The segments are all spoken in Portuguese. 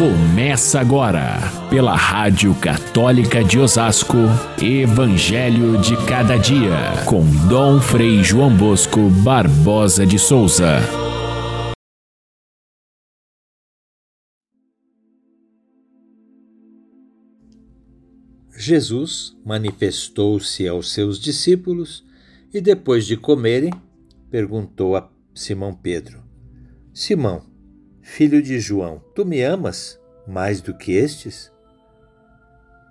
Começa agora, pela Rádio Católica de Osasco, Evangelho de Cada Dia, com Dom Frei João Bosco Barbosa de Souza. Jesus manifestou-se aos seus discípulos e, depois de comerem, perguntou a Simão Pedro: Simão, filho de João, tu me amas mais do que estes?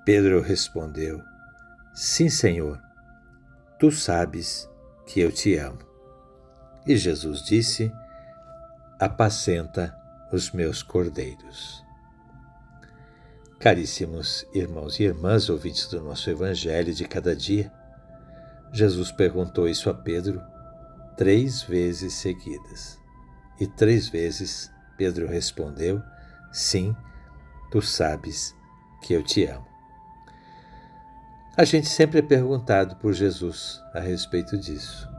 Pedro respondeu: Sim, Senhor, tu sabes que eu te amo. E Jesus disse: Apacenta os meus cordeiros. Caríssimos irmãos e irmãs, ouvintes do nosso Evangelho de cada dia, Jesus perguntou isso a Pedro três vezes seguidas. E três vezes Pedro respondeu: Sim, tu sabes que eu te amo. A gente sempre é perguntado por Jesus a respeito disso.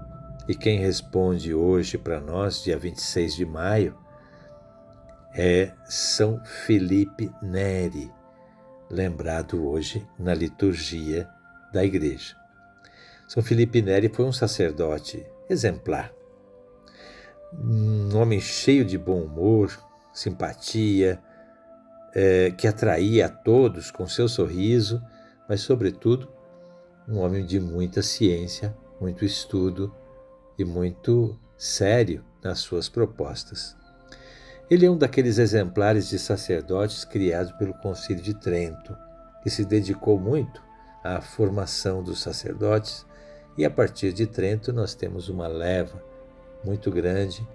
E quem responde hoje para nós, dia 26 de maio, é São Felipe Neri, lembrado hoje na liturgia da igreja. São Felipe Neri foi um sacerdote exemplar, um homem cheio de bom humor, simpatia, é, que atraía a todos com seu sorriso, mas, sobretudo, um homem de muita ciência, muito estudo e muito sério nas suas propostas. Ele é um daqueles exemplares de sacerdotes criados pelo Concílio de Trento, que se dedicou muito à formação dos sacerdotes, e a partir de Trento nós temos uma leva muito grande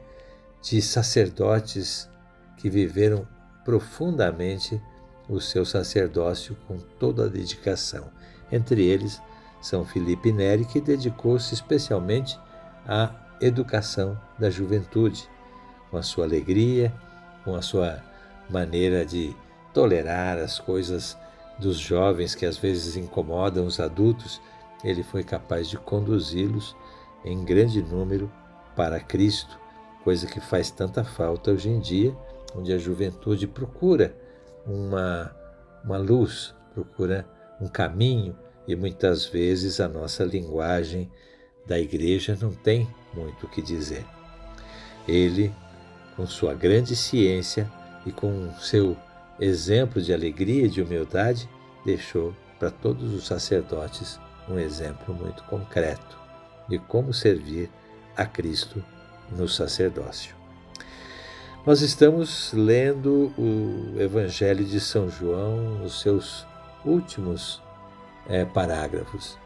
de sacerdotes que viveram profundamente o seu sacerdócio com toda a dedicação. Entre eles, São Felipe Neri, que dedicou-se especialmente à educação da juventude, com a sua alegria, com a sua maneira de tolerar as coisas dos jovens que às vezes incomodam os adultos, ele foi capaz de conduzi-los em grande número para Cristo, coisa que faz tanta falta hoje em dia onde a juventude procura uma, uma luz, procura um caminho, e muitas vezes a nossa linguagem da igreja não tem muito o que dizer. Ele, com sua grande ciência e com seu exemplo de alegria e de humildade, deixou para todos os sacerdotes um exemplo muito concreto de como servir a Cristo no sacerdócio. Nós estamos lendo o Evangelho de São João, os seus últimos é, parágrafos.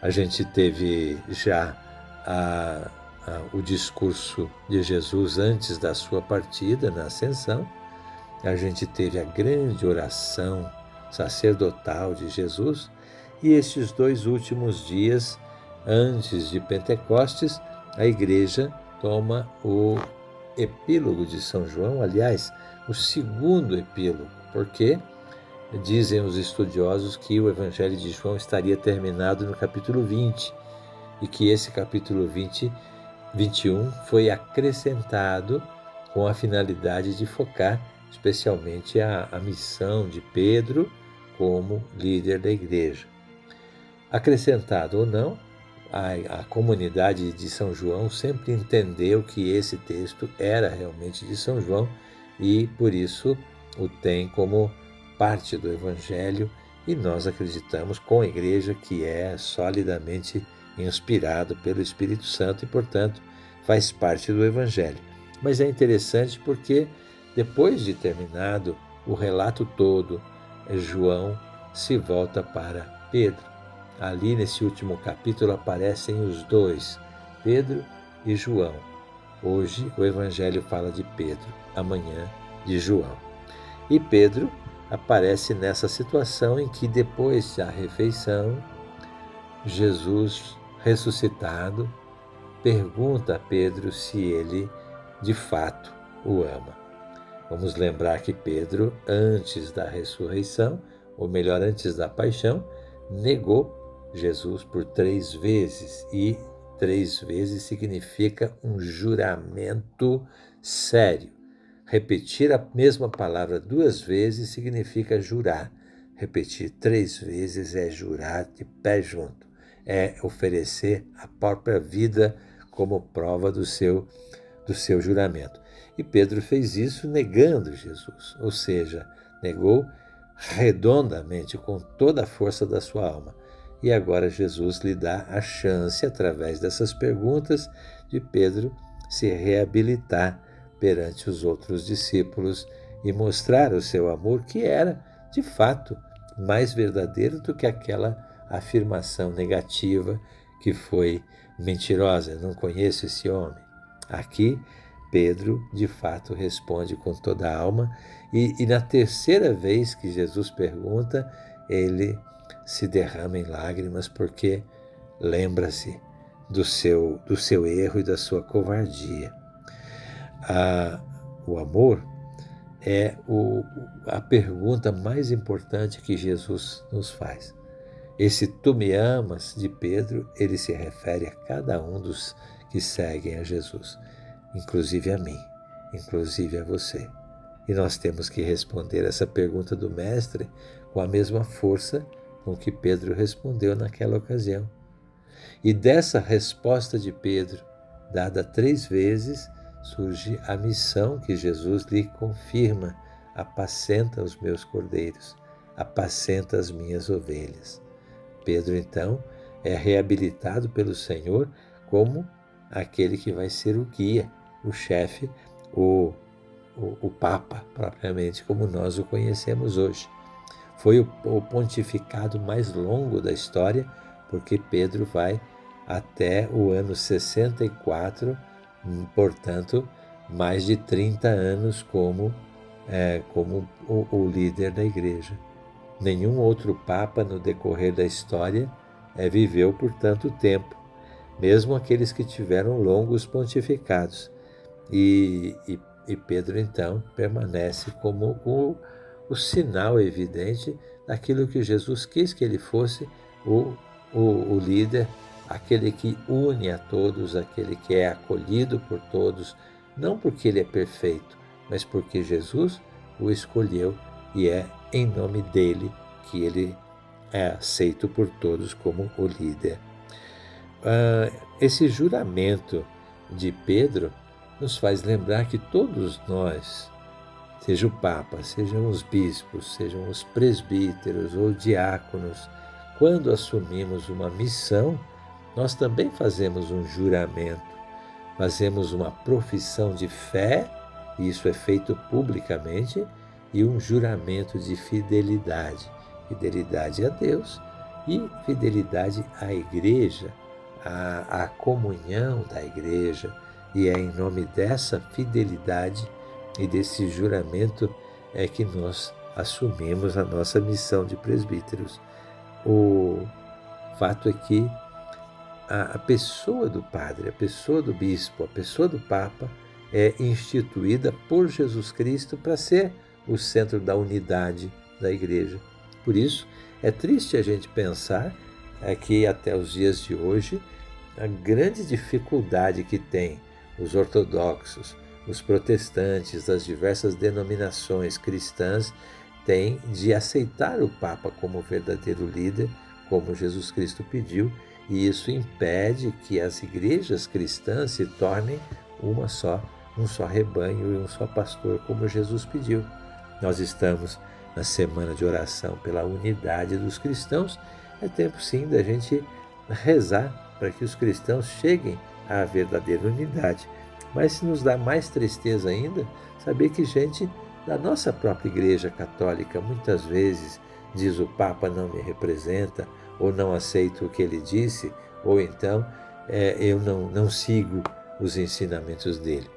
A gente teve já a, a, o discurso de Jesus antes da sua partida na ascensão, a gente teve a grande oração sacerdotal de Jesus e estes dois últimos dias antes de Pentecostes, a igreja toma o epílogo de São João, aliás, o segundo epílogo, porque dizem os estudiosos que o Evangelho de João estaria terminado no capítulo 20 e que esse capítulo 20, 21 foi acrescentado com a finalidade de focar especialmente a, a missão de Pedro como líder da igreja. Acrescentado ou não, a, a comunidade de São João sempre entendeu que esse texto era realmente de São João e por isso o tem como parte do Evangelho e nós acreditamos com a igreja que é solidamente inspirado pelo Espírito Santo e, portanto, faz parte do Evangelho. Mas é interessante porque depois de terminado o relato todo, João se volta para Pedro Ali nesse último capítulo aparecem os dois, Pedro e João. Hoje o Evangelho fala de Pedro, amanhã de João. E Pedro aparece nessa situação em que, depois da refeição, Jesus ressuscitado pergunta a Pedro se ele de fato o ama. Vamos lembrar que Pedro, antes da ressurreição, ou melhor, antes da paixão, negou Jesus por três vezes e três vezes significa um juramento sério. Repetir a mesma palavra duas vezes significa jurar. Repetir três vezes é jurar de pé junto, é oferecer a própria vida como prova do seu, do seu juramento. E Pedro fez isso negando Jesus, ou seja, negou redondamente, com toda a força da sua alma. E agora Jesus lhe dá a chance, através dessas perguntas, de Pedro se reabilitar perante os outros discípulos e mostrar o seu amor, que era, de fato, mais verdadeiro do que aquela afirmação negativa que foi mentirosa. Não conheço esse homem. Aqui, Pedro, de fato, responde com toda a alma, e, e na terceira vez que Jesus pergunta, ele se derrama em lágrimas porque lembra-se do seu, do seu erro e da sua covardia. O amor é o, a pergunta mais importante que Jesus nos faz. Esse tu me amas de Pedro, ele se refere a cada um dos que seguem a Jesus, inclusive a mim, inclusive a você. E nós temos que responder essa pergunta do Mestre com a mesma força com que Pedro respondeu naquela ocasião. E dessa resposta de Pedro, dada três vezes, surge a missão que Jesus lhe confirma: apacenta os meus cordeiros, apacenta as minhas ovelhas. Pedro, então, é reabilitado pelo Senhor como aquele que vai ser o guia, o chefe, o, o, o Papa, propriamente como nós o conhecemos hoje. Foi o, o pontificado mais longo da história, porque Pedro vai até o ano 64, portanto, mais de 30 anos como, é, como o, o, líder da igreja. Nenhum outro papa no decorrer da história é, viveu por tanto tempo, mesmo aqueles que tiveram longos pontificados. E, e, e Pedro, então, permanece como o, o sinal evidente daquilo que Jesus quis que ele fosse o, o, o líder aquele que une a todos, aquele que é acolhido por todos, não porque ele é perfeito, mas porque Jesus o escolheu e é em nome dele que ele é aceito por todos como o líder. Uh, esse juramento de Pedro nos faz lembrar que todos nós, seja o Papa, sejam os bispos, sejam os presbíteros ou diáconos, quando assumimos uma missão, nós também fazemos um juramento, fazemos uma profissão de fé, e isso é feito publicamente, e um juramento de fidelidade. Fidelidade a Deus e fidelidade à igreja, à, à comunhão da igreja. E é em nome dessa fidelidade e desse juramento é que nós assumimos a nossa missão de presbíteros. O fato é que a, pessoa do padre, a pessoa do bispo, a pessoa do papa é instituída por Jesus Cristo para ser o centro da unidade da igreja. Por isso, é triste a gente pensar é, que até os dias de hoje a grande dificuldade que tem os ortodoxos, os protestantes das diversas denominações cristãs têm de aceitar o Papa como verdadeiro líder, como Jesus Cristo pediu, e isso impede que as igrejas cristãs se tornem uma só, um só rebanho e um só pastor, como Jesus pediu. Nós estamos na semana de oração pela unidade dos cristãos. É tempo sim da gente rezar para que os cristãos cheguem à verdadeira unidade. Mas se nos dá mais tristeza ainda saber que gente da nossa própria Igreja Católica muitas vezes diz o Papa não me representa, ou não aceito o que ele disse, ou então é, eu não, não sigo os ensinamentos dele.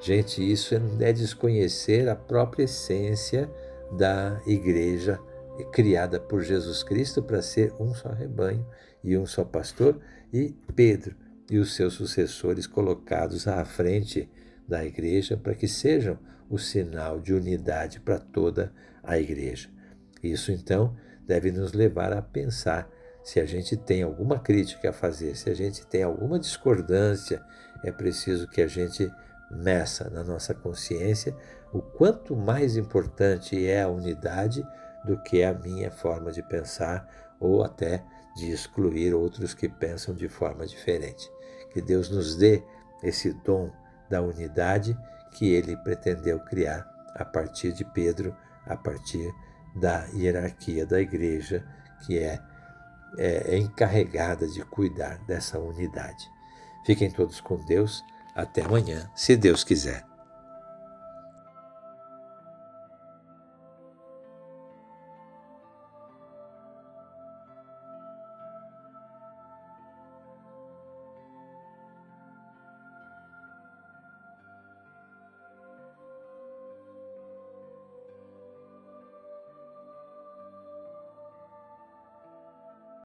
Gente, isso é desconhecer a própria essência da igreja criada por Jesus Cristo para ser um só rebanho e um só pastor, e Pedro e os seus sucessores colocados à frente da igreja para que sejam o sinal de unidade para toda a igreja. Isso então deve nos levar a pensar se a gente tem alguma crítica a fazer, se a gente tem alguma discordância, é preciso que a gente meça na nossa consciência o quanto mais importante é a unidade do que a minha forma de pensar ou até de excluir outros que pensam de forma diferente. Que Deus nos dê esse dom da unidade que ele pretendeu criar a partir de Pedro, a partir da hierarquia da igreja, que é, é, é encarregada de cuidar dessa unidade. Fiquem todos com Deus. Até amanhã, se Deus quiser.